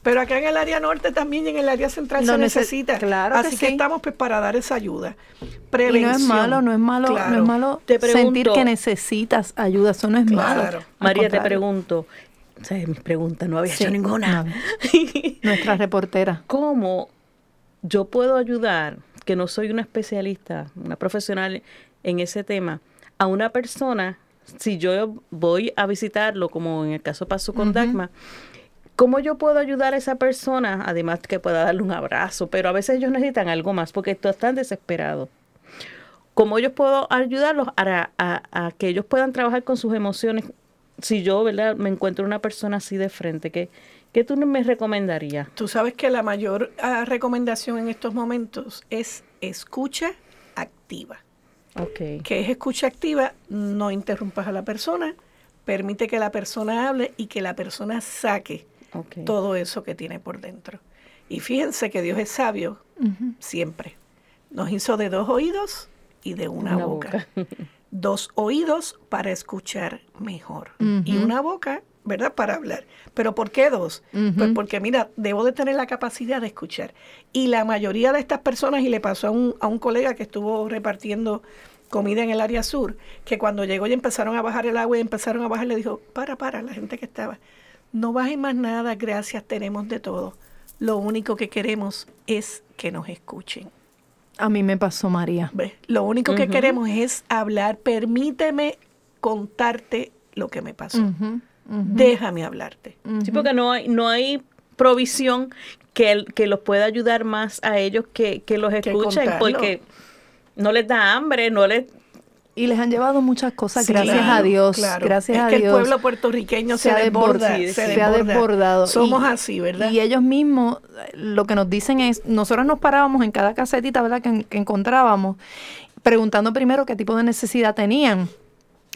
Pero acá en el área norte también y en el área central se nece- necesita. claro Así que sí. estamos pues para dar esa ayuda. Y no Prevención. es malo, no es malo, no es malo Te sentir que necesitas ayuda, eso no es malo. Claro. María, te pregunto, o sea, mis preguntas no había Sí, hecho ninguna. no. Nuestra reportera. ¿Cómo yo puedo ayudar, que no soy una especialista, una profesional en ese tema, a una persona, si yo voy a visitarlo, como en el caso pasó con Dagma, ¿Cómo yo puedo ayudar a esa persona? Además que pueda darle un abrazo, pero a veces ellos necesitan algo más porque están desesperados. ¿Cómo yo puedo ayudarlos a, a- a que ellos puedan trabajar con sus emociones? Si yo, ¿verdad? Me encuentro una persona así de frente, ¿qué, qué tú me recomendarías? Tú sabes que la mayor ah, recomendación en estos momentos es escucha activa. Ok. que es escucha activa, no interrumpas a la persona, permite que la persona hable y que la persona saque todo eso que tiene por dentro. Y fíjense que Dios es sabio siempre. Nos hizo de dos oídos y de una, Una boca. dos oídos para escuchar mejor y una boca, ¿verdad? Para hablar. ¿Pero por qué dos? Pues porque, mira, debo de tener la capacidad de escuchar. Y la mayoría de estas personas, y le pasó a un, a un colega que estuvo repartiendo comida en el área sur, que cuando llegó y empezaron a bajar el agua y empezaron a bajar, le dijo, para, para, la gente que estaba, no bajen más nada, gracias, tenemos de todo. Lo único que queremos es que nos escuchen. A mí me pasó María. ¿Ves? Lo único que queremos es hablar. Permíteme contarte lo que me pasó. Déjame hablarte. Sí, porque no hay, no hay provisión que, el- que los pueda ayudar más a ellos que, que los escuchen, porque no les da hambre, no les... Y les han llevado muchas cosas, Sí, gracias claro, a Dios. claro. Gracias es a que Dios. el pueblo puertorriqueño se, se ha desborda, desbordado, se, se ha desborda. desbordado. Somos Y- así, ¿verdad? Y ellos mismos lo que nos dicen es, nosotros nos parábamos en cada casetita, ¿verdad? Que, que encontrábamos, preguntando primero qué tipo de necesidad tenían.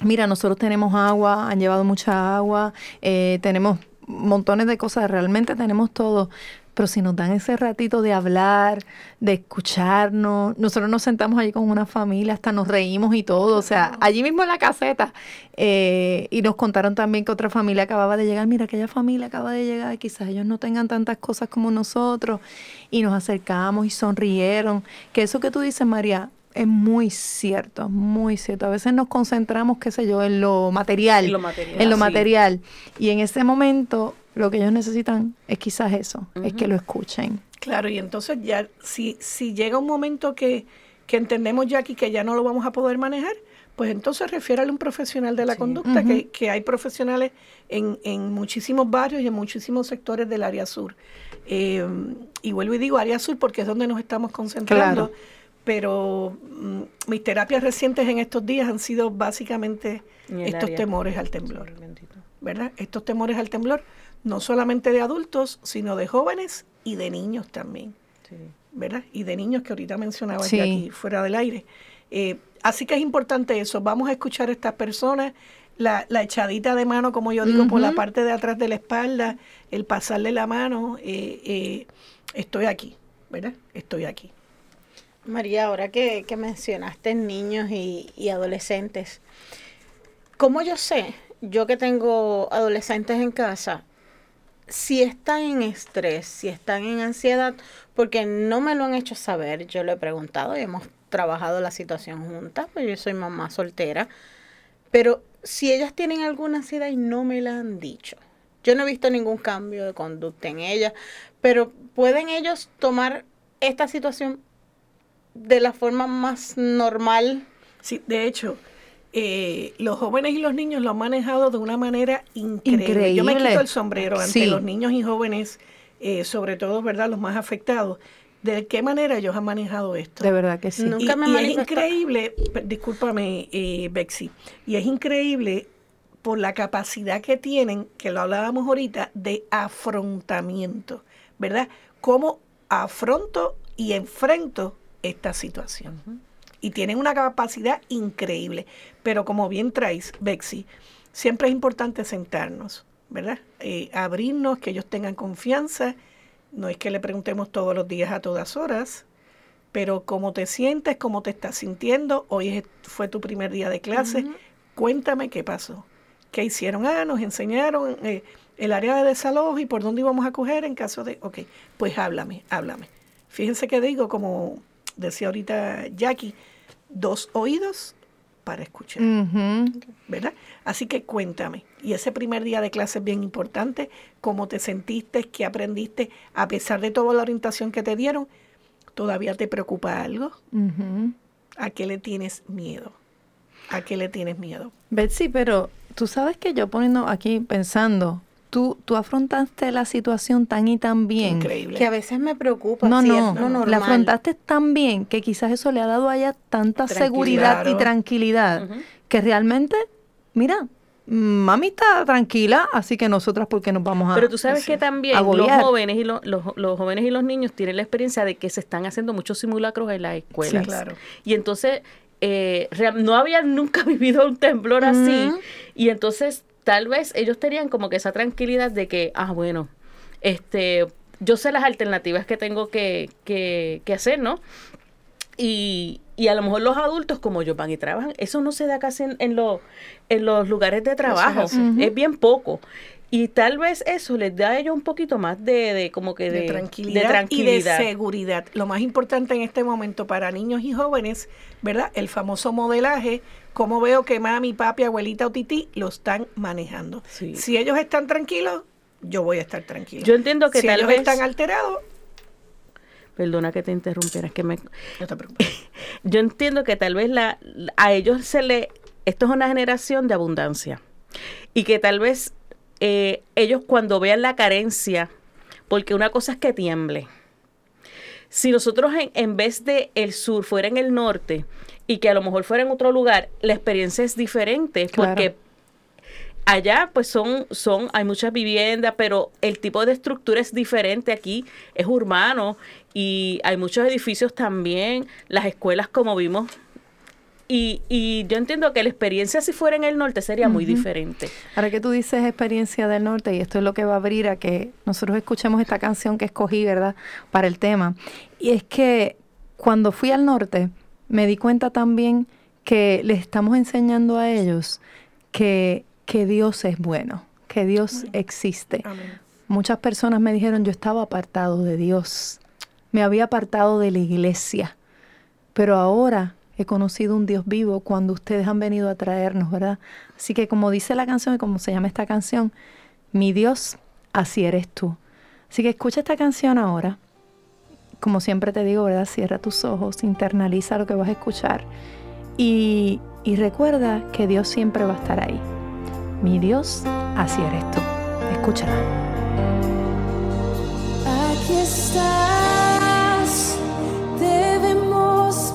Mira, nosotros tenemos agua, han llevado mucha agua, eh, tenemos montones de cosas, realmente tenemos todo. Pero si nos dan ese ratito de hablar, de escucharnos, nosotros nos sentamos allí con una familia, hasta nos reímos y todo, o sea, allí mismo en la caseta. eh, y nos contaron también que otra familia acababa de llegar, mira, aquella familia acaba de llegar, quizás ellos no tengan tantas cosas como nosotros. Y nos acercamos y sonrieron. Que eso que tú dices, María, es muy cierto, muy cierto. A veces nos concentramos, qué sé yo, en lo material. En lo material, En lo sí. material. Y en ese momento lo que ellos necesitan es quizás eso, es que lo escuchen. Claro, y entonces ya, si, si llega un momento que, que entendemos ya aquí que ya no lo vamos a poder manejar, pues entonces refiérale a un profesional de la Sí. conducta, que, que hay profesionales en, en muchísimos barrios y en muchísimos sectores del área sur. Eh, y vuelvo y digo área sur porque es donde nos estamos concentrando. Claro. Pero mm, mis terapias recientes en estos días han sido básicamente estos temores al temblor. ¿verdad? Estos temores al temblor, no solamente de adultos, sino de jóvenes y de niños también, Sí. ¿verdad? Y de niños que ahorita mencionaba Sí. ya aquí fuera del aire. Eh, así que es importante eso, vamos a escuchar a estas personas, la, la echadita de mano, como yo digo, por la parte de atrás de la espalda, el pasarle la mano, eh, eh, estoy aquí, ¿verdad? Estoy aquí. María, ahora que, que mencionaste niños y, y adolescentes, ¿cómo yo sé, yo que tengo adolescentes en casa, si están en estrés, si están en ansiedad, porque no me lo han hecho saber, yo lo he preguntado y hemos trabajado la situación juntas, pues yo soy mamá soltera, pero si ellas tienen alguna ansiedad y no me la han dicho, yo no he visto ningún cambio de conducta en ellas, pero ¿pueden ellos tomar esta situación de la forma más normal? Sí, de hecho, eh, los jóvenes y los niños lo han manejado de una manera increíble. Yo me quito el sombrero ante Sí. los niños y jóvenes, eh, sobre todo, ¿verdad? Los más afectados. ¿De qué manera ellos han manejado esto? De verdad que sí. No. Y, Nunca me y es increíble, discúlpame, eh, Bexy, y es increíble por la capacidad que tienen, que lo hablábamos ahorita, de afrontamiento, ¿verdad? Cómo afronto y enfrento esta situación. Y tienen una capacidad increíble. Pero como bien traes, Bexy, siempre es importante sentarnos, ¿verdad? Eh, abrirnos, que ellos tengan confianza. No es que le preguntemos todos los días a todas horas, pero cómo te sientes, cómo te estás sintiendo. Hoy es- fue tu primer día de clase. Cuéntame qué pasó. ¿Qué hicieron? Ah, nos enseñaron eh, el área de desalojo y por dónde íbamos a coger en caso de... Ok, pues háblame, háblame. Fíjense que digo, como decía ahorita Jackie, dos oídos para escuchar. ¿verdad? Así que cuéntame. Y ese primer día de clase es bien importante. ¿Cómo te sentiste? ¿Qué aprendiste? A pesar de toda la orientación que te dieron, ¿todavía te preocupa algo? ¿A qué le tienes miedo? ¿A qué le tienes miedo? Betsy, pero tú sabes que yo poniendo aquí pensando, tú, tú afrontaste la situación tan y tan bien. Increíble. Que a veces me preocupa. No, si no, es lo la afrontaste tan bien que quizás eso le ha dado a ella tanta seguridad y tranquilidad que realmente, mira, mami está tranquila, así que nosotras porque nos vamos a... Pero tú sabes que también los jóvenes y los, los, los jóvenes y los niños tienen la experiencia de que se están haciendo muchos simulacros en las escuelas. Sí, claro. Y entonces eh, no habían nunca vivido un temblor así. Y entonces tal vez ellos tenían como que esa tranquilidad de que, ah, bueno, este, yo sé las alternativas que tengo que, que, que hacer, ¿no? Y, y a lo mejor los adultos como ellos van y trabajan, eso no se da casi en, en, los- en los lugares de trabajo, es, bien poco. Y tal vez eso les da a ellos un poquito más de, de como que de, de, tranquilidad de tranquilidad. y de seguridad. Lo más importante en este momento para niños y jóvenes, ¿verdad? El famoso modelaje, cómo veo que mami, papi, abuelita o tití lo están manejando. Sí. Si ellos están tranquilos, yo voy a estar tranquilo. Yo entiendo que si tal ellos vez- están alterados, Perdona que te interrumpiera, es que me, no te preocupes. yo entiendo que tal vez la, a ellos se le, esto es una generación de abundancia y que tal vez eh, ellos cuando vean la carencia, porque una cosa es que tiemble, si nosotros en, en vez de el sur fuera en el norte y que a lo mejor fuera en otro lugar, la experiencia es diferente Claro. porque allá pues son, son, hay muchas viviendas, pero el tipo de estructura es diferente aquí, es urbano y hay muchos edificios también, las escuelas como vimos. Y, y yo entiendo que la experiencia si fuera en el norte sería muy diferente. Ahora que tú dices experiencia del norte, y esto es lo que va a abrir a que nosotros escuchemos esta canción que escogí, ¿verdad?, para el tema. Y es que cuando fui al norte, me di cuenta también que les estamos enseñando a ellos que, que Dios es bueno, que Dios existe. Amén. Muchas personas me dijeron, yo estaba apartado de Dios, me había apartado de la iglesia, pero ahora he conocido un Dios vivo cuando ustedes han venido a traernos, ¿verdad? Así que como dice la canción y como se llama esta canción, mi Dios, así eres tú. Así que escucha esta canción ahora. Como siempre te digo, ¿verdad? Cierra tus ojos, internaliza lo que vas a escuchar y, y recuerda que Dios siempre va a estar ahí. Mi Dios, así eres tú. Escúchala. Aquí estás, debemos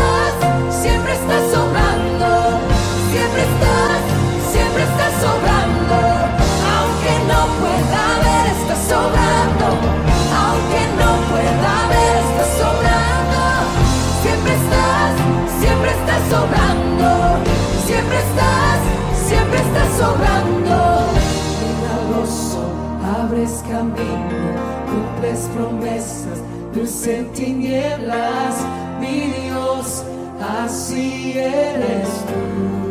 sobrando. Aunque no pueda ver, estás sobrando. Aunque no pueda ver, estás sobrando. Siempre estás, siempre estás sobrando. Siempre estás, siempre estás sobrando. Milagroso, abres camino, cumples promesas, luz en mi Dios, así eres tú.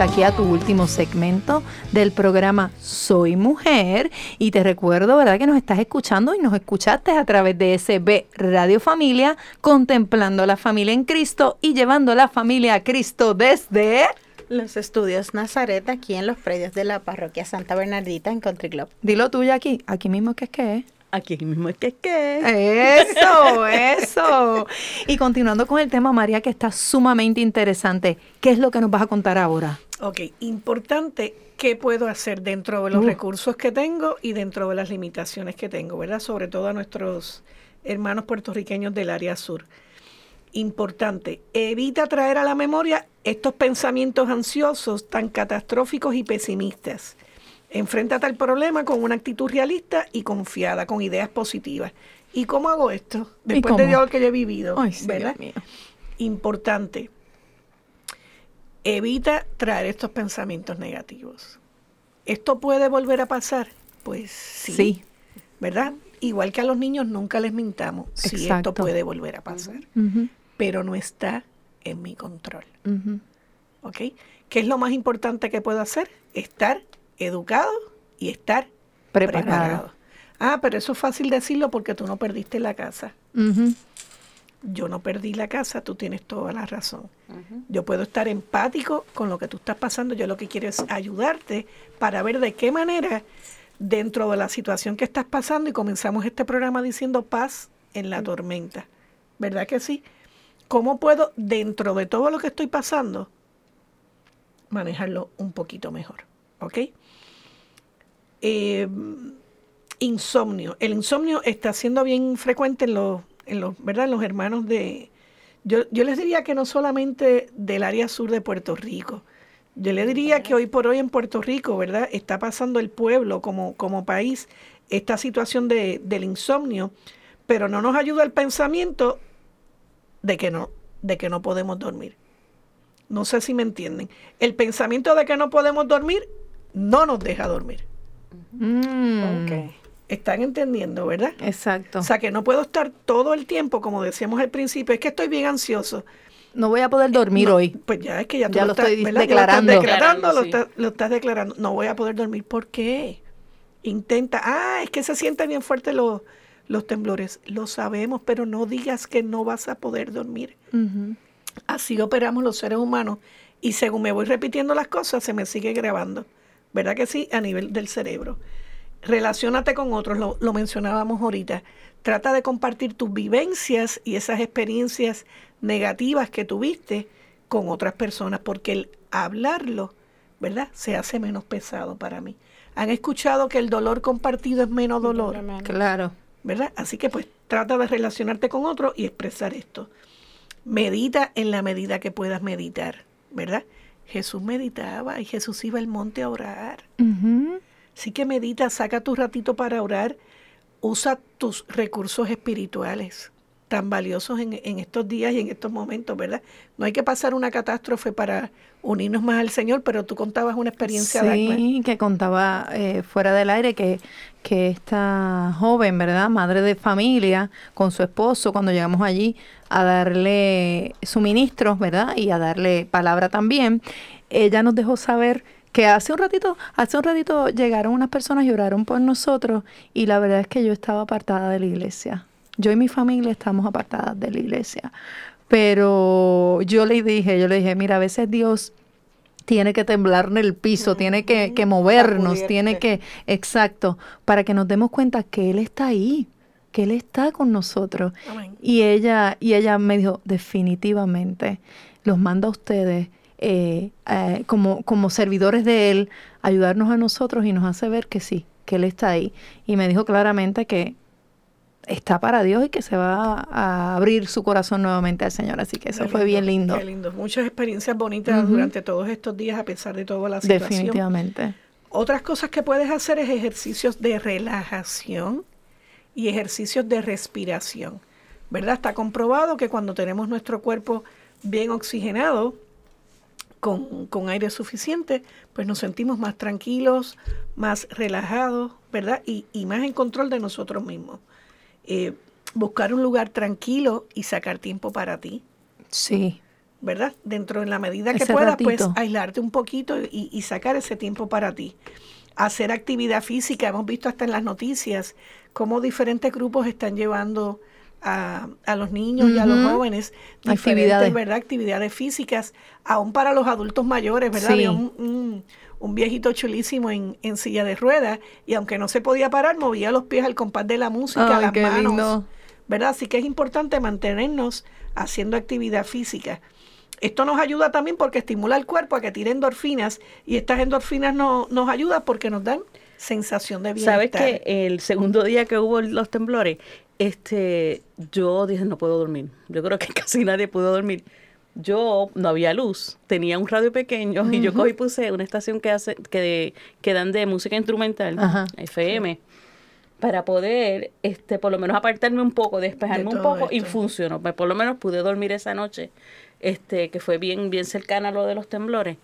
aquí a tu último segmento del programa Soy Mujer. Y te recuerdo, ¿verdad?, que nos estás escuchando y nos escuchaste a través de SB Radio Familia, contemplando la familia en Cristo y llevando la familia a Cristo desde. Los estudios Nazaret aquí en los predios de la parroquia Santa Bernardita en Country Club. Dilo tuyo aquí, aquí mismo que es que es. Aquí mismo es que es que. Eso, eso. Y continuando con el tema, María, que está sumamente interesante. ¿Qué es lo que nos vas a contar ahora? Ok, importante, ¿qué puedo hacer dentro de los Uh. recursos que tengo y dentro de las limitaciones que tengo, verdad? Sobre todo a nuestros hermanos puertorriqueños del área sur. Importante, evita traer a la memoria estos pensamientos ansiosos tan catastróficos y pesimistas. Enfréntate al problema con una actitud realista y confiada, con ideas positivas. ¿Y cómo hago esto? Después de cómo? lo que yo he vivido, Ay, ¿verdad? Mío. Importante, evita traer estos pensamientos negativos. ¿Esto puede volver a pasar? Pues sí. Sí. ¿Verdad? Igual que a los niños nunca les mintamos si Exacto. esto puede volver a pasar, pero no está en mi control. ¿Ok? ¿Qué es lo más importante que puedo hacer? Estar educado y estar Preparado. preparado. Ah, pero eso es fácil decirlo porque tú no perdiste la casa. Yo no perdí la casa, tú tienes toda la razón. Yo puedo estar empático con lo que tú estás pasando. Yo lo que quiero es ayudarte para ver de qué manera, dentro de la situación que estás pasando, y comenzamos este programa diciendo paz en la tormenta. ¿Verdad que sí? ¿Cómo puedo, dentro de todo lo que estoy pasando, manejarlo un poquito mejor? ¿Ok? Eh, insomnio. El insomnio está siendo bien frecuente en los, en los, ¿verdad? Los hermanos de... Yo, yo les diría que no solamente del área sur de Puerto Rico, Yo le diría que hoy por hoy en Puerto Rico, ¿verdad? Está pasando el pueblo como, como país esta situación de, del insomnio, pero no nos ayuda el pensamiento de que no, de que no podemos dormir. No sé si me entienden. El pensamiento de que no podemos dormir no nos deja dormir. Mm, Están entendiendo, ¿verdad? Exacto. O sea, que no puedo estar todo el tiempo, como decíamos al principio, es que estoy bien ansioso. No voy a poder dormir No, hoy. Pues ya es que ya, tú Ya lo estás, estoy ¿verdad? Ya declarando. Lo estás declarando, lo, Declarando, estás, lo estás declarando. No voy a poder dormir. ¿Por qué? Intenta. Ah, es que se sienten bien fuertes los, los temblores. Lo sabemos, pero no digas que no vas a poder dormir. Así operamos los seres humanos. Y según me voy repitiendo las cosas, se me sigue grabando. ¿Verdad que sí? A nivel del cerebro. Relaciónate con otros, lo, lo mencionábamos ahorita. Trata de compartir tus vivencias y esas experiencias negativas que tuviste con otras personas, porque el hablarlo, ¿verdad? Se hace menos pesado para mí. Han escuchado que el dolor compartido es menos dolor. Claro. ¿verdad? Así que pues trata de relacionarte con otro y expresar esto. Medita en la medida que puedas meditar, ¿verdad? Jesús meditaba y Jesús iba al monte a orar. Así que medita, saca tu ratito para orar, usa tus recursos espirituales tan valiosos en, estos días y en estos momentos, ¿verdad? No hay que pasar una catástrofe para unirnos más al Señor, pero tú contabas una experiencia Sí, que contaba eh, fuera del aire que, que esta joven, ¿verdad? Madre de familia, con su esposo, cuando llegamos allí a darle suministros, ¿verdad? Y a darle palabra también, ella nos dejó saber que hace un ratito, hace un ratito llegaron unas personas y oraron por nosotros y la verdad es que yo estaba apartada de la iglesia. Yo y mi familia estamos apartadas de la iglesia. Pero yo le dije, yo le dije, mira, a veces Dios tiene que temblar en el piso, tiene que, que movernos, tiene que, exacto, para que nos demos cuenta que Él está ahí, que Él está con nosotros. Amén. Y ella, y ella me dijo, definitivamente, los manda a ustedes eh, eh, como, como servidores de Él, ayudarnos a nosotros y nos hace ver que sí, que Él está ahí. Y me dijo claramente que está para Dios y que se va a abrir su corazón nuevamente al Señor. Así que eso Qué fue bien lindo. Qué lindo. Muchas experiencias bonitas durante todos estos días, a pesar de toda la situación. Definitivamente. Otras cosas que puedes hacer es ejercicios de relajación y ejercicios de respiración. ¿Verdad? Está comprobado que cuando tenemos nuestro cuerpo bien oxigenado, con, con aire suficiente, pues nos sentimos más tranquilos, más relajados, ¿verdad? Y, y más en control de nosotros mismos. Eh, buscar un lugar tranquilo y sacar tiempo para ti. Sí. ¿verdad? Dentro en la medida que Ese puedas, pues aislarte un poquito y, y sacar ese tiempo para ti. Hacer actividad física, hemos visto hasta en las noticias cómo diferentes grupos están llevando a, a los niños y a los jóvenes diferentes, Actividades. ¿verdad? Actividades físicas, aún para los adultos mayores, ¿verdad? Sí. Había un, un- un viejito chulísimo en, en silla de ruedas y aunque no se podía parar, movía los pies al compás de la música, Ay, las qué manos. lindo. ¿verdad? Así que es importante mantenernos haciendo actividad física. Esto nos ayuda también porque estimula el cuerpo a que tire endorfinas y estas endorfinas no- nos ayudan porque nos dan sensación de ¿Sabes bienestar. que el segundo día que hubo los temblores, este, yo dije, no puedo dormir. Yo creo que casi nadie pudo dormir. Yo no había luz, tenía un radio pequeño y yo cogí y puse una estación que hace que, que dan de música instrumental, Ajá. FM, para poder, este, por lo menos apartarme un poco, despejarme De un poco y funcionó. Por lo menos pude dormir esa noche, este, que fue bien, bien cercana a lo de los temblores.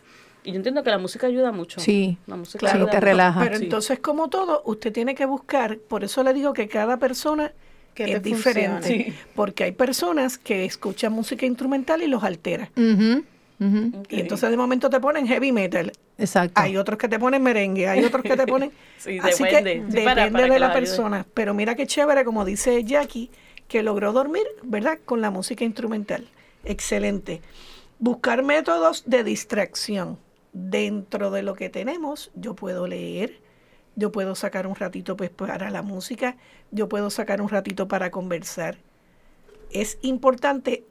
Y yo entiendo que la música ayuda mucho. Sí, la música claro, ayuda te mucho. relaja. Pero Sí. entonces, como todo, usted tiene que buscar, por eso le digo que cada persona Que es te diferente. Sí. Porque hay personas que escuchan música instrumental y los altera. Y entonces de momento te ponen heavy metal. Exacto. Hay otros que te ponen merengue, hay otros que te ponen... Sí, Así depende. que Sí, depende para de que la ayude. persona. Pero mira qué chévere, como dice Jackie, que logró dormir, ¿verdad? Con la música instrumental. Excelente. Buscar métodos de distracción. Dentro de lo que tenemos, yo puedo leer, yo puedo sacar un ratito pues, para la música, yo puedo sacar un ratito para conversar. Es importante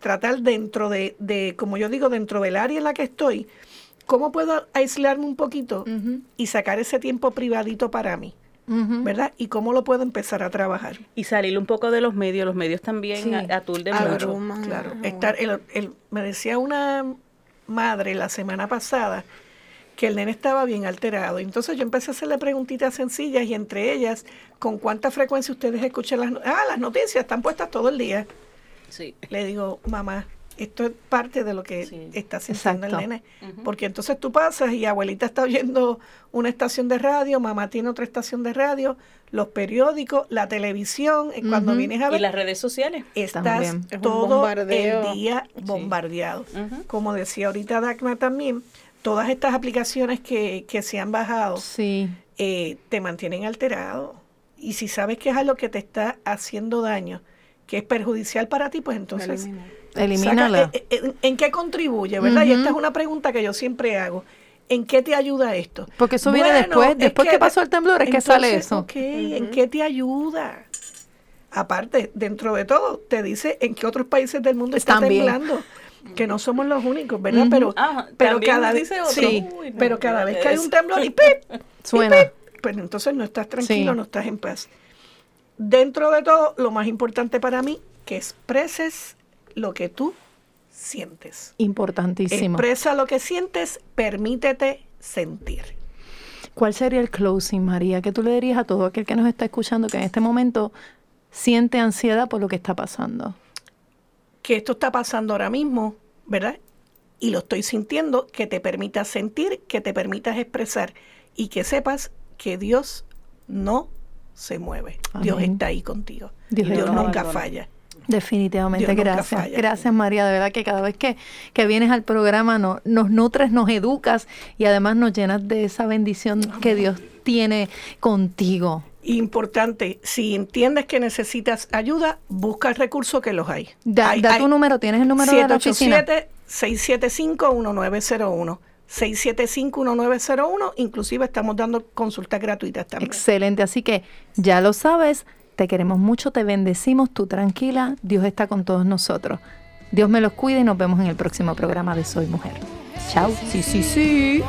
tratar dentro de, de, como yo digo, dentro del área en la que estoy, ¿cómo puedo aislarme un poquito y sacar ese tiempo privadito para mí? ¿Verdad? ¿Y cómo lo puedo empezar a trabajar? Y salir un poco de los medios. Los medios también Sí. a- aturden Abruman. mucho. Claro. Ah, Estar, el- el- me decía una madre la semana pasada que el nene estaba bien alterado. Entonces yo empecé a hacerle preguntitas sencillas y entre ellas, ¿con cuánta frecuencia ustedes escuchan las, no- ah, las noticias? Están puestas todo el día. Sí. Le digo, mamá, esto es parte de lo que Sí. está sintiendo Exacto. el nene. Porque entonces tú pasas y abuelita está oyendo una estación de radio, mamá tiene otra estación de radio, los periódicos, la televisión. y Cuando vienes a Y ver, las redes sociales. estás También. Todo el día Sí. bombardeado. Como decía ahorita Dagmar también, todas estas aplicaciones que, que se han bajado Sí. eh, te mantienen alterado. Y si sabes que es algo que te está haciendo daño, que es perjudicial para ti, pues entonces. Elimínala. saca- eh, eh, ¿en, en qué contribuye, verdad? Y esta es una pregunta que yo siempre hago. ¿En qué te ayuda esto? Porque eso viene después, es después que, pasó el temblor, es que sale eso. ok, ¿en qué te ayuda? Aparte, dentro de todo, te dice en qué otros países del mundo está También. temblando. Que no somos los únicos, ¿verdad? Pero, pero cada vez, sí, Uy, no, pero cada vez que hay un temblor y ¡pip! y Suena. ¡pip! pues entonces no estás tranquilo, Sí. no estás en paz. Dentro de todo, lo más importante para mí, que expreses lo que tú sientes. Importantísimo. Expresa lo que sientes, permítete sentir. ¿Cuál sería el closing, María? ¿Qué tú le dirías a todo aquel que nos está escuchando que en este momento siente ansiedad por lo que está pasando? Que esto está pasando ahora mismo, ¿verdad? Y lo estoy sintiendo, que te permitas sentir, que te permitas expresar y que sepas que Dios no se mueve. Dios está ahí contigo. Dios nunca falla. Definitivamente, Dios gracias. Gracias, María. De verdad que cada vez que, que vienes al programa no- nos nutres, nos educas y además nos llenas de esa bendición que Dios tiene contigo. Importante, si entiendes que necesitas ayuda, busca el recurso que los hay. Da, Hay- da hay tu número, ¿tienes el número de la oficina? 787-675-1901. 675-1901. Inclusive estamos dando consultas gratuitas también. Excelente, así que ya lo sabes, te queremos mucho, te bendecimos, tú tranquila, Dios está con todos nosotros. Dios me los cuide y nos vemos en el próximo programa de Soy Mujer. Chao. Sí, sí, sí.